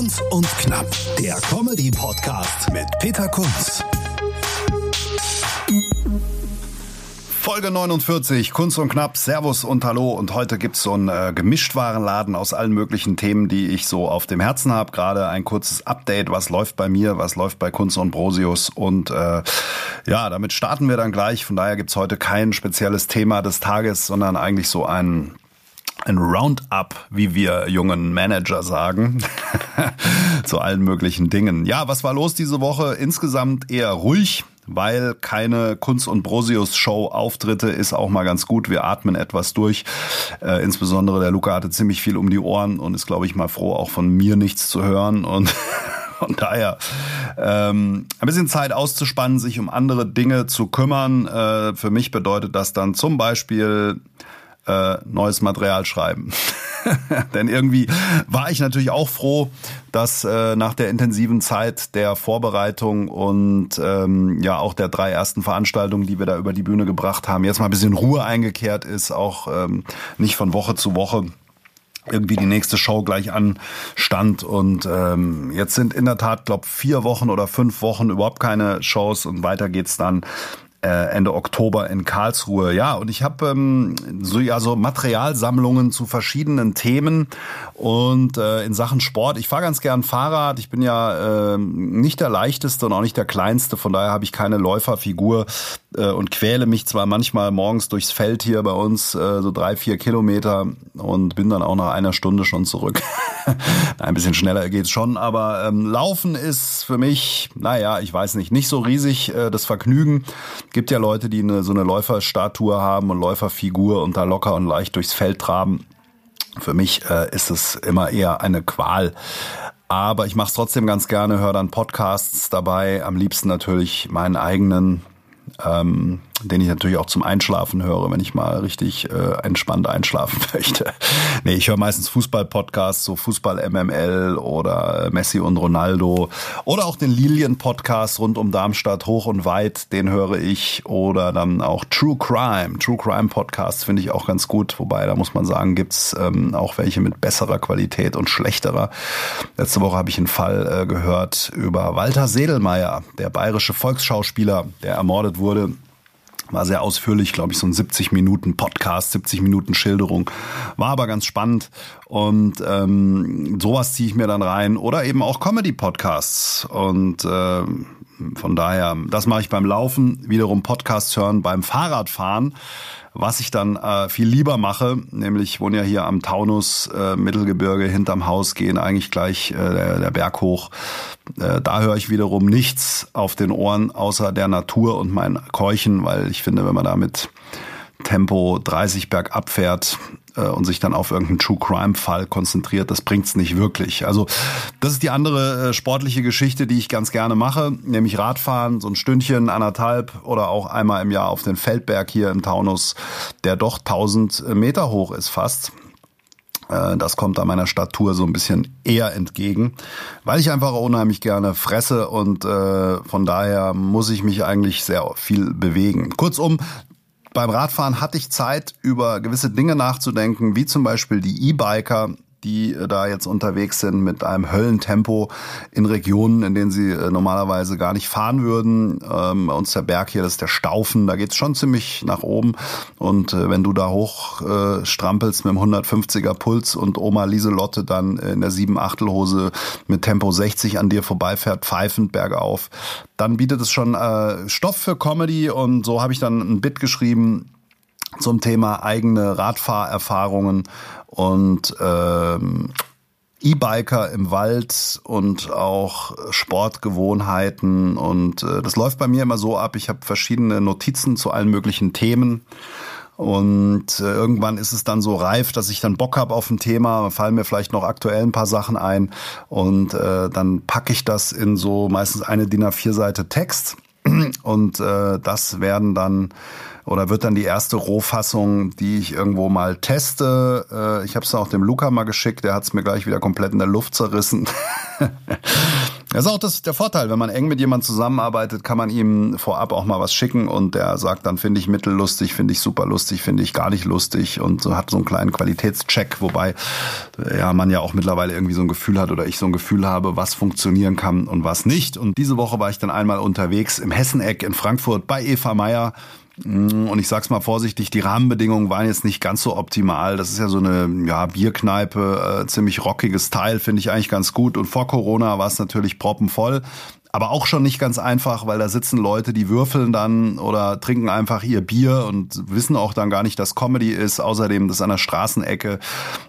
Kunz und Knapp, der Comedy-Podcast mit Peter Kunz. Folge 49, Kunst und Knapp, Servus und Hallo. Und heute gibt's so einen äh, Gemischtwarenladen aus allen möglichen Themen, die ich so auf dem Herzen habe. Gerade ein kurzes Update, was läuft bei mir, was läuft bei Kunst und Brosius. Und äh, ja, damit starten wir dann gleich. Von daher gibt's heute kein spezielles Thema des Tages, sondern eigentlich so ein ein Roundup, wie wir jungen Manager sagen, zu allen möglichen Dingen. Ja, was war los diese Woche? Insgesamt eher ruhig, weil keine Kunst und Brosius Show Auftritte ist auch mal ganz gut. Wir atmen etwas durch. Äh, insbesondere der Luca hatte ziemlich viel um die Ohren und ist, glaube ich, mal froh, auch von mir nichts zu hören und von daher ähm, ein bisschen Zeit auszuspannen, sich um andere Dinge zu kümmern. Äh, für mich bedeutet das dann zum Beispiel äh, neues Material schreiben. Denn irgendwie war ich natürlich auch froh, dass äh, nach der intensiven Zeit der Vorbereitung und ähm, ja auch der drei ersten Veranstaltungen, die wir da über die Bühne gebracht haben, jetzt mal ein bisschen Ruhe eingekehrt ist, auch ähm, nicht von Woche zu Woche irgendwie die nächste Show gleich anstand und ähm, jetzt sind in der Tat glaube vier Wochen oder fünf Wochen überhaupt keine Shows und weiter geht's dann äh, Ende Oktober in Karlsruhe. Ja, und ich habe ähm, so ja so Materialsammlungen zu verschiedenen Themen und äh, in Sachen Sport. Ich fahre ganz gern Fahrrad. Ich bin ja äh, nicht der leichteste und auch nicht der kleinste, von daher habe ich keine Läuferfigur äh, und quäle mich zwar manchmal morgens durchs Feld hier bei uns äh, so drei vier Kilometer und bin dann auch nach einer Stunde schon zurück. Ein bisschen schneller geht's schon, aber ähm, Laufen ist für mich, naja, ich weiß nicht, nicht so riesig äh, das Vergnügen gibt ja Leute, die eine, so eine Läuferstatue haben und Läuferfigur und da locker und leicht durchs Feld traben. Für mich äh, ist es immer eher eine Qual. Aber ich mache es trotzdem ganz gerne, höre dann Podcasts dabei, am liebsten natürlich meinen eigenen ähm, den ich natürlich auch zum Einschlafen höre, wenn ich mal richtig äh, entspannt einschlafen möchte. nee, ich höre meistens Fußball-Podcasts, so Fußball MML oder Messi und Ronaldo oder auch den Lilien-Podcast rund um Darmstadt hoch und weit, den höre ich oder dann auch True Crime. True Crime Podcasts finde ich auch ganz gut, wobei da muss man sagen, gibt's ähm, auch welche mit besserer Qualität und schlechterer. Letzte Woche habe ich einen Fall äh, gehört über Walter Sedelmeier, der bayerische Volksschauspieler, der ermordet wurde war sehr ausführlich, glaube ich, so ein 70 Minuten Podcast, 70 Minuten Schilderung. War aber ganz spannend. Und ähm, sowas ziehe ich mir dann rein. Oder eben auch Comedy-Podcasts. Und äh, von daher, das mache ich beim Laufen, wiederum Podcasts hören beim Fahrradfahren. Was ich dann äh, viel lieber mache, nämlich ich wohne ja hier am Taunus, äh, Mittelgebirge, hinterm Haus gehen eigentlich gleich äh, der, der Berg hoch. Äh, da höre ich wiederum nichts auf den Ohren außer der Natur und mein Keuchen, weil ich finde, wenn man da mit Tempo 30 bergab fährt, äh, und sich dann auf irgendeinen True Crime Fall konzentriert, das bringt's nicht wirklich. Also das ist die andere äh, sportliche Geschichte, die ich ganz gerne mache, nämlich Radfahren, so ein Stündchen, anderthalb oder auch einmal im Jahr auf den Feldberg hier im Taunus, der doch 1000 Meter hoch ist fast. Äh, das kommt da meiner Statur so ein bisschen eher entgegen, weil ich einfach unheimlich gerne fresse und äh, von daher muss ich mich eigentlich sehr viel bewegen. Kurzum, beim Radfahren hatte ich Zeit, über gewisse Dinge nachzudenken, wie zum Beispiel die E-Biker, die äh, da jetzt unterwegs sind mit einem Höllentempo in Regionen, in denen sie äh, normalerweise gar nicht fahren würden. Ähm, bei uns der Berg hier, das ist der Staufen, da geht's schon ziemlich nach oben. Und äh, wenn du da hoch äh, strampelst mit dem 150er Puls und Oma Lieselotte dann in der 7 Achtelhose mit Tempo 60 an dir vorbeifährt, pfeifend bergauf, dann bietet es schon äh, Stoff für Comedy und so habe ich dann ein Bit geschrieben, zum Thema eigene Radfahrerfahrungen und ähm, E-Biker im Wald und auch Sportgewohnheiten. Und äh, das läuft bei mir immer so ab. Ich habe verschiedene Notizen zu allen möglichen Themen. Und äh, irgendwann ist es dann so reif, dass ich dann Bock habe auf ein Thema, fallen mir vielleicht noch aktuell ein paar Sachen ein. Und äh, dann packe ich das in so meistens eine DIN A4 Seite Text und äh, das werden dann oder wird dann die erste Rohfassung, die ich irgendwo mal teste. Äh, ich habe es auch dem Luca mal geschickt, der hat es mir gleich wieder komplett in der Luft zerrissen. Das ist auch das, der Vorteil, wenn man eng mit jemandem zusammenarbeitet, kann man ihm vorab auch mal was schicken und der sagt dann, finde ich mittellustig, finde ich super lustig, finde ich gar nicht lustig und so hat so einen kleinen Qualitätscheck, wobei ja man ja auch mittlerweile irgendwie so ein Gefühl hat oder ich so ein Gefühl habe, was funktionieren kann und was nicht. Und diese Woche war ich dann einmal unterwegs im Hesseneck in Frankfurt bei Eva Meyer und ich sag's mal vorsichtig, die Rahmenbedingungen waren jetzt nicht ganz so optimal. Das ist ja so eine ja, Bierkneipe, äh, ziemlich rockiges Teil, finde ich eigentlich ganz gut. Und vor Corona war es natürlich proppenvoll aber auch schon nicht ganz einfach, weil da sitzen Leute, die würfeln dann oder trinken einfach ihr Bier und wissen auch dann gar nicht, dass Comedy ist. Außerdem das an der Straßenecke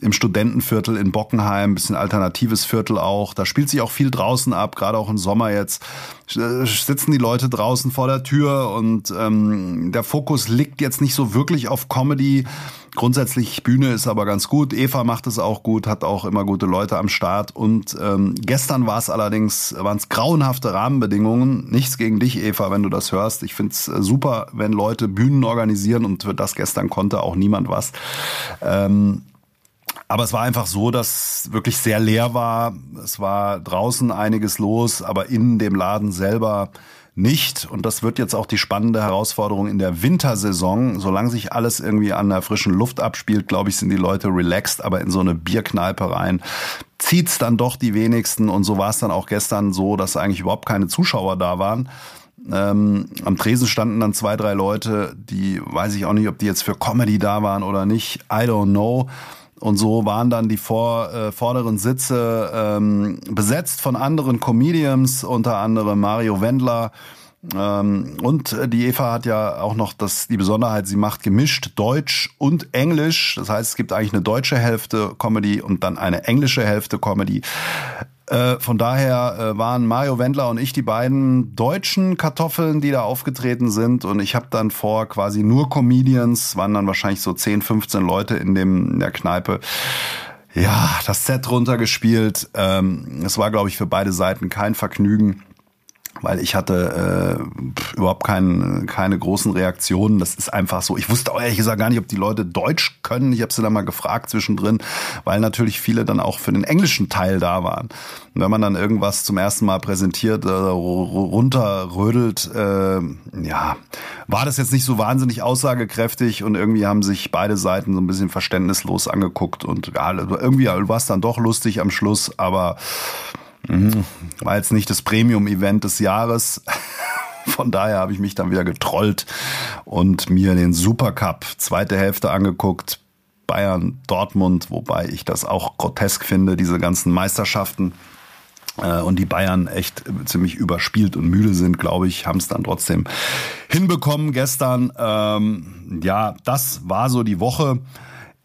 im Studentenviertel in Bockenheim, bisschen alternatives Viertel auch. Da spielt sich auch viel draußen ab, gerade auch im Sommer jetzt. Äh, sitzen die Leute draußen vor der Tür und ähm, der Fokus liegt jetzt nicht so wirklich auf Comedy Grundsätzlich Bühne ist aber ganz gut. Eva macht es auch gut, hat auch immer gute Leute am Start. Und ähm, gestern war es allerdings, waren es grauenhafte Rahmenbedingungen. Nichts gegen dich, Eva, wenn du das hörst. Ich finde es äh, super, wenn Leute Bühnen organisieren und für das gestern konnte auch niemand was. Ähm, aber es war einfach so, dass wirklich sehr leer war. Es war draußen einiges los, aber in dem Laden selber nicht. Und das wird jetzt auch die spannende Herausforderung in der Wintersaison. Solange sich alles irgendwie an der frischen Luft abspielt, glaube ich, sind die Leute relaxed, aber in so eine Bierkneipe rein zieht's dann doch die wenigsten. Und so war es dann auch gestern so, dass eigentlich überhaupt keine Zuschauer da waren. Ähm, am Tresen standen dann zwei, drei Leute, die weiß ich auch nicht, ob die jetzt für Comedy da waren oder nicht. I don't know. Und so waren dann die vor, äh, vorderen Sitze ähm, besetzt von anderen Comedians, unter anderem Mario Wendler. Ähm, und die Eva hat ja auch noch das, die Besonderheit, sie macht gemischt Deutsch und Englisch. Das heißt, es gibt eigentlich eine deutsche Hälfte Comedy und dann eine englische Hälfte Comedy. Äh, von daher äh, waren Mario Wendler und ich die beiden deutschen Kartoffeln, die da aufgetreten sind. Und ich habe dann vor quasi nur Comedians, waren dann wahrscheinlich so 10, 15 Leute in, dem, in der Kneipe. Ja, das Set runtergespielt. Ähm, es war, glaube ich, für beide Seiten kein Vergnügen weil ich hatte äh, überhaupt kein, keine großen Reaktionen. Das ist einfach so. Ich wusste auch ehrlich gesagt gar nicht, ob die Leute Deutsch können. Ich habe sie dann mal gefragt zwischendrin, weil natürlich viele dann auch für den englischen Teil da waren. Und wenn man dann irgendwas zum ersten Mal präsentiert, äh, runterrödelt, äh, ja, war das jetzt nicht so wahnsinnig aussagekräftig und irgendwie haben sich beide Seiten so ein bisschen verständnislos angeguckt und ja, irgendwie war es dann doch lustig am Schluss, aber Mhm. War jetzt nicht das Premium-Event des Jahres. Von daher habe ich mich dann wieder getrollt und mir den Supercup zweite Hälfte angeguckt. Bayern, Dortmund, wobei ich das auch grotesk finde, diese ganzen Meisterschaften. Äh, und die Bayern echt ziemlich überspielt und müde sind, glaube ich, haben es dann trotzdem hinbekommen gestern. Ähm, ja, das war so die Woche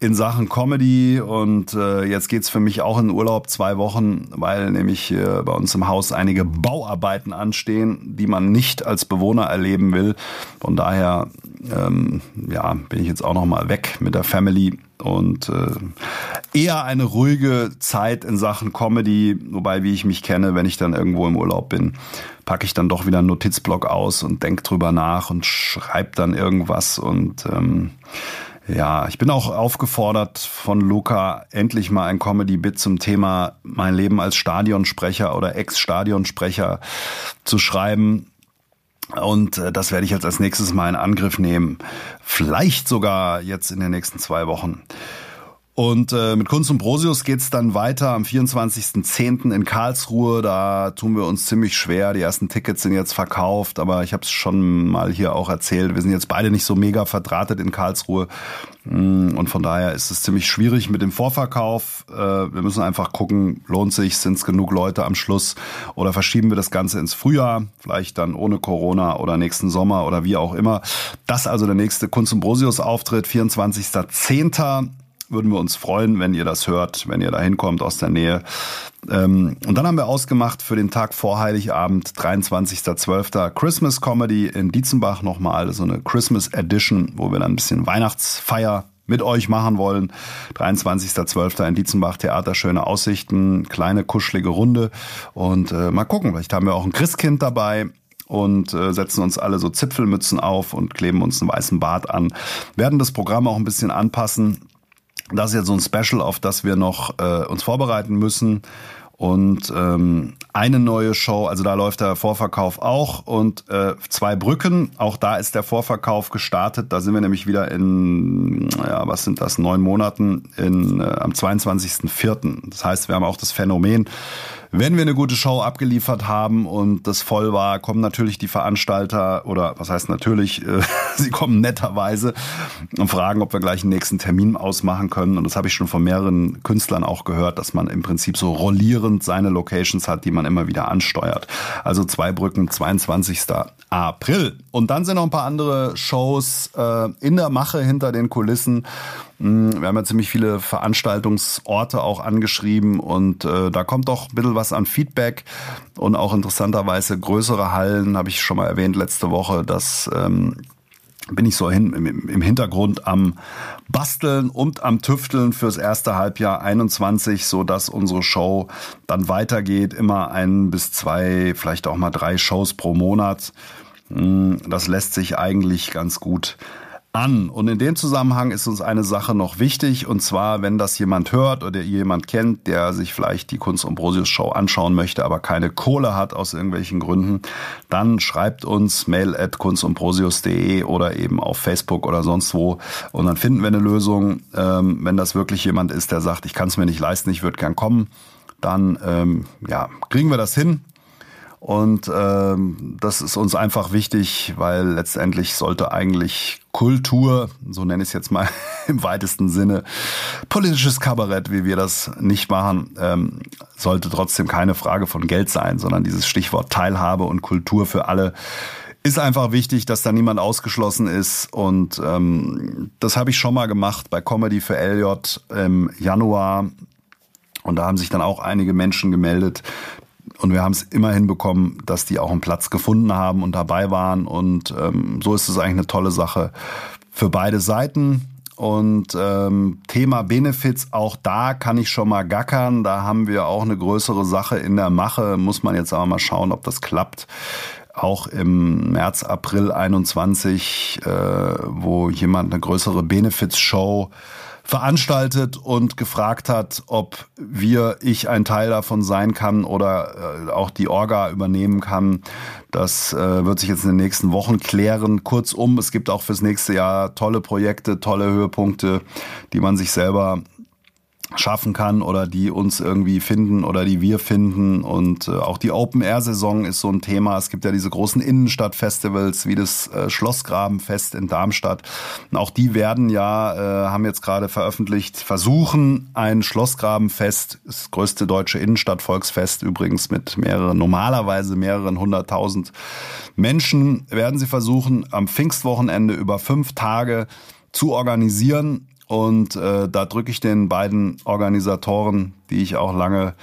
in Sachen Comedy und äh, jetzt geht's für mich auch in Urlaub zwei Wochen, weil nämlich äh, bei uns im Haus einige Bauarbeiten anstehen, die man nicht als Bewohner erleben will. Von daher ähm, ja, bin ich jetzt auch noch mal weg mit der Family und äh, eher eine ruhige Zeit in Sachen Comedy, wobei wie ich mich kenne, wenn ich dann irgendwo im Urlaub bin, packe ich dann doch wieder einen Notizblock aus und denk drüber nach und schreib dann irgendwas und ähm, ja, ich bin auch aufgefordert von Luca, endlich mal ein Comedy-Bit zum Thema mein Leben als Stadionsprecher oder Ex-Stadionsprecher zu schreiben. Und äh, das werde ich jetzt als nächstes mal in Angriff nehmen. Vielleicht sogar jetzt in den nächsten zwei Wochen. Und äh, mit Kunst und Brosius geht's dann weiter am 24.10. in Karlsruhe. Da tun wir uns ziemlich schwer. Die ersten Tickets sind jetzt verkauft, aber ich habe es schon mal hier auch erzählt. Wir sind jetzt beide nicht so mega verdrahtet in Karlsruhe. Mm, und von daher ist es ziemlich schwierig mit dem Vorverkauf. Äh, wir müssen einfach gucken, lohnt sich, sind es genug Leute am Schluss oder verschieben wir das Ganze ins Frühjahr, vielleicht dann ohne Corona oder nächsten Sommer oder wie auch immer. Das also der nächste Kunst und Brosius Auftritt, 24.10 würden wir uns freuen, wenn ihr das hört, wenn ihr da hinkommt aus der Nähe. Ähm, und dann haben wir ausgemacht für den Tag vor Heiligabend, 23.12. Christmas Comedy in Dietzenbach nochmal, so eine Christmas Edition, wo wir dann ein bisschen Weihnachtsfeier mit euch machen wollen. 23.12. in Dietzenbach, Theater, schöne Aussichten, kleine kuschelige Runde. Und äh, mal gucken, vielleicht haben wir auch ein Christkind dabei und äh, setzen uns alle so Zipfelmützen auf und kleben uns einen weißen Bart an. Werden das Programm auch ein bisschen anpassen das ist jetzt so ein Special, auf das wir noch äh, uns vorbereiten müssen. Und ähm, eine neue Show, also da läuft der Vorverkauf auch und äh, zwei Brücken, auch da ist der Vorverkauf gestartet. Da sind wir nämlich wieder in, ja, was sind das, neun Monaten in, äh, am 22.04. Das heißt, wir haben auch das Phänomen, wenn wir eine gute Show abgeliefert haben und das voll war, kommen natürlich die Veranstalter oder was heißt natürlich, äh, sie kommen netterweise und fragen, ob wir gleich einen nächsten Termin ausmachen können. Und das habe ich schon von mehreren Künstlern auch gehört, dass man im Prinzip so rollierend seine Locations hat, die man immer wieder ansteuert. Also zwei Brücken, 22. April. Und dann sind noch ein paar andere Shows äh, in der Mache hinter den Kulissen. Hm, wir haben ja ziemlich viele Veranstaltungsorte auch angeschrieben und äh, da kommt doch ein bisschen was an Feedback und auch interessanterweise größere Hallen, habe ich schon mal erwähnt letzte Woche, dass ähm, bin ich so hin, im Hintergrund am Basteln und am Tüfteln fürs erste Halbjahr 21, so dass unsere Show dann weitergeht. Immer ein bis zwei, vielleicht auch mal drei Shows pro Monat. Hm, das lässt sich eigentlich ganz gut an. Und in dem Zusammenhang ist uns eine Sache noch wichtig, und zwar, wenn das jemand hört oder jemand kennt, der sich vielleicht die Kunst Ambrosius Show anschauen möchte, aber keine Kohle hat aus irgendwelchen Gründen, dann schreibt uns mail at kunstumbrosius.de oder eben auf Facebook oder sonst wo und dann finden wir eine Lösung. Ähm, wenn das wirklich jemand ist, der sagt, ich kann es mir nicht leisten, ich würde gern kommen, dann ähm, ja, kriegen wir das hin. Und ähm, das ist uns einfach wichtig, weil letztendlich sollte eigentlich Kultur, so nenne ich es jetzt mal im weitesten Sinne, politisches Kabarett, wie wir das nicht machen, ähm, sollte trotzdem keine Frage von Geld sein, sondern dieses Stichwort Teilhabe und Kultur für alle ist einfach wichtig, dass da niemand ausgeschlossen ist. Und ähm, das habe ich schon mal gemacht bei Comedy für LJ im Januar. Und da haben sich dann auch einige Menschen gemeldet, und wir haben es immer hinbekommen, dass die auch einen Platz gefunden haben und dabei waren. Und ähm, so ist es eigentlich eine tolle Sache für beide Seiten. Und ähm, Thema Benefits, auch da kann ich schon mal gackern. Da haben wir auch eine größere Sache in der Mache. Muss man jetzt aber mal schauen, ob das klappt. Auch im März, April 21, äh, wo jemand eine größere Benefits-Show veranstaltet und gefragt hat, ob wir, ich ein Teil davon sein kann oder äh, auch die Orga übernehmen kann. Das äh, wird sich jetzt in den nächsten Wochen klären. Kurzum, es gibt auch fürs nächste Jahr tolle Projekte, tolle Höhepunkte, die man sich selber schaffen kann oder die uns irgendwie finden oder die wir finden. Und äh, auch die Open-Air-Saison ist so ein Thema. Es gibt ja diese großen Innenstadt-Festivals wie das äh, Schlossgrabenfest in Darmstadt. Und auch die werden ja, äh, haben jetzt gerade veröffentlicht, versuchen ein Schlossgrabenfest, das größte deutsche Innenstadt-Volksfest übrigens mit mehreren, normalerweise mehreren hunderttausend Menschen, werden sie versuchen, am Pfingstwochenende über fünf Tage zu organisieren und äh, da drücke ich den beiden Organisatoren, die ich auch lange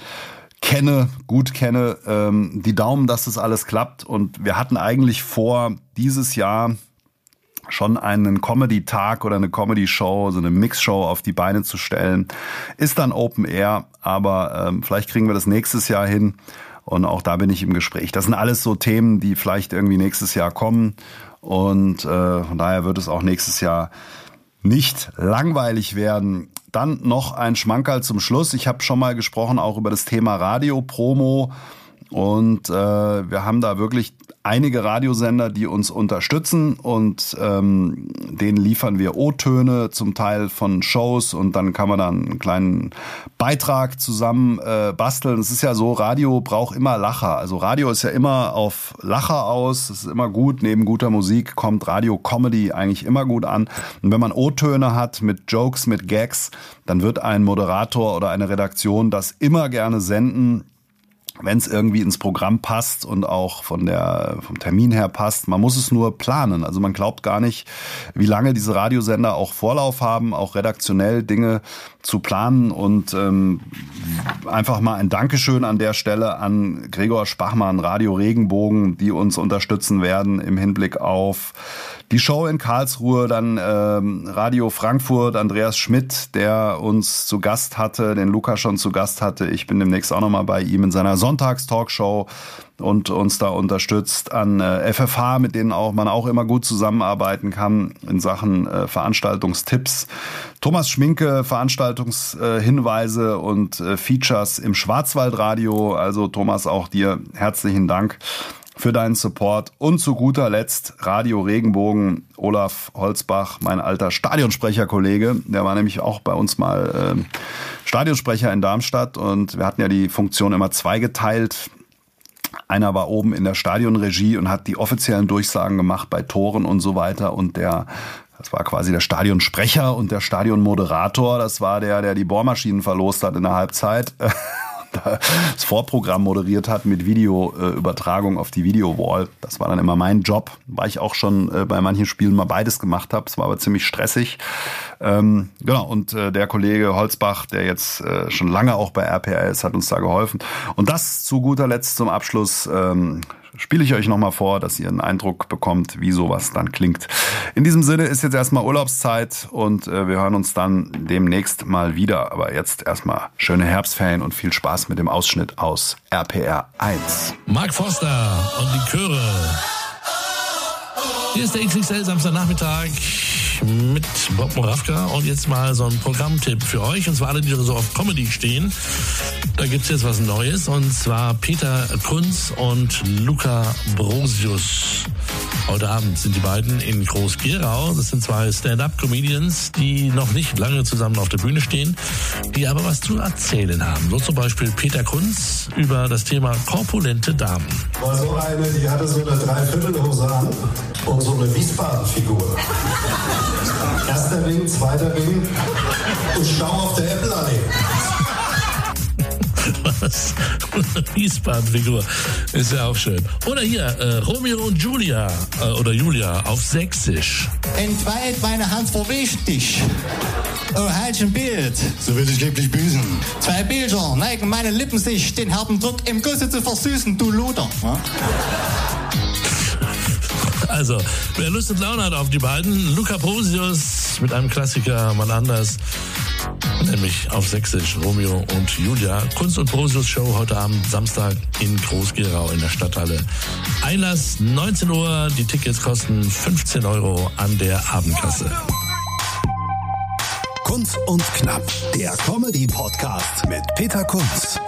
kenne, gut kenne, ähm, die Daumen, dass das alles klappt. Und wir hatten eigentlich vor, dieses Jahr schon einen Comedy-Tag oder eine Comedy-Show, so eine Mix-Show auf die Beine zu stellen. Ist dann Open Air, aber ähm, vielleicht kriegen wir das nächstes Jahr hin. Und auch da bin ich im Gespräch. Das sind alles so Themen, die vielleicht irgendwie nächstes Jahr kommen. Und äh, von daher wird es auch nächstes Jahr nicht langweilig werden. Dann noch ein Schmankerl zum Schluss. Ich habe schon mal gesprochen auch über das Thema Radio-Promo. Und äh, wir haben da wirklich einige Radiosender, die uns unterstützen und ähm, denen liefern wir O-Töne zum Teil von Shows und dann kann man dann einen kleinen Beitrag zusammen äh, basteln. Es ist ja so, Radio braucht immer Lacher. Also Radio ist ja immer auf Lacher aus. Es ist immer gut. Neben guter Musik kommt Radio-Comedy eigentlich immer gut an. Und wenn man O-Töne hat mit Jokes, mit Gags, dann wird ein Moderator oder eine Redaktion das immer gerne senden wenn es irgendwie ins Programm passt und auch von der, vom Termin her passt. Man muss es nur planen. Also man glaubt gar nicht, wie lange diese Radiosender auch Vorlauf haben, auch redaktionell Dinge zu planen. Und ähm, einfach mal ein Dankeschön an der Stelle an Gregor Spachmann, Radio Regenbogen, die uns unterstützen werden im Hinblick auf Die Show in Karlsruhe, dann ähm, Radio Frankfurt, Andreas Schmidt, der uns zu Gast hatte, den Luca schon zu Gast hatte. Ich bin demnächst auch nochmal bei ihm in seiner Sonntagstalkshow und uns da unterstützt an äh, FFH, mit denen auch man auch immer gut zusammenarbeiten kann in Sachen äh, Veranstaltungstipps. Thomas Schminke, Veranstaltungshinweise äh, und Features im Schwarzwaldradio. Also Thomas, auch dir herzlichen Dank für deinen Support. Und zu guter Letzt Radio Regenbogen, Olaf Holzbach, mein alter Stadionsprecherkollege. Der war nämlich auch bei uns mal äh, Stadionsprecher in Darmstadt und wir hatten ja die Funktion immer zweigeteilt. Einer war oben in der Stadionregie und hat die offiziellen Durchsagen gemacht bei Toren und so weiter. Und der, das war quasi der Stadionsprecher und der Stadionmoderator, das war der, der die Bohrmaschinen verlost hat in der Halbzeit. das Vorprogramm moderiert hat mit Videoübertragung auf die Videowall. Das war dann immer mein Job, weil ich auch schon äh, bei manchen Spielen mal beides gemacht habe. Es war aber ziemlich stressig. Ähm, genau, und äh, der Kollege Holzbach, der jetzt äh, schon lange auch bei RPR ist, hat uns da geholfen. Und das zu guter Letzt zum Abschluss ähm, spiele ich euch nochmal vor, dass ihr einen Eindruck bekommt, wie sowas dann klingt. In diesem Sinne ist jetzt erstmal Urlaubszeit und äh, wir hören uns dann demnächst mal wieder. Aber jetzt erstmal schöne Herbstferien und viel Spaß mit dem Ausschnitt aus RPR 1. Mark Foster und die Chöre. Hier ist der XXL Samstagnachmittag mit Bob Moravka und jetzt mal so ein Programmtipp für euch und zwar alle, die so auf Comedy stehen. Da gibt's jetzt was Neues und zwar Peter Kunz und Luca Brosius. Heute Abend sind die beiden in Groß-Gerau. Das sind zwei Stand-up-Comedians, die noch nicht lange zusammen auf der Bühne stehen, die aber was zu erzählen haben. So zum Beispiel Peter Kunz über das Thema korpulente Damen. War so eine, die hatte so eine Dreiviertelhose an und so eine Wiesbaden-Figur. Erster Ring, zweiter Ring und Stau auf der Apple-Allee. Was? Wiesbaden-Figur. Ist ja auch schön. Oder hier, äh, Romeo und Julia. Äh, oder Julia auf Sächsisch. Entweiht meine Hand vor wichtig. Oh, halt ein Bild. So will ich lieblich büßen. Zwei Bilder neigen meine Lippen sich, den harten Druck im Gusse zu versüßen, du Luder. Ja? Also, wer Lust und Laune hat auf die beiden, Luca Posius mit einem Klassiker, mal anders, nämlich auf Sächsisch, Romeo und Julia. Kunst und Posius Show heute Abend, Samstag in Groß-Gerau in der Stadthalle. Einlass 19 Uhr, die Tickets kosten 15 Euro an der Abendkasse. Kunz und Knapp, der Comedy-Podcast mit Peter Kunz.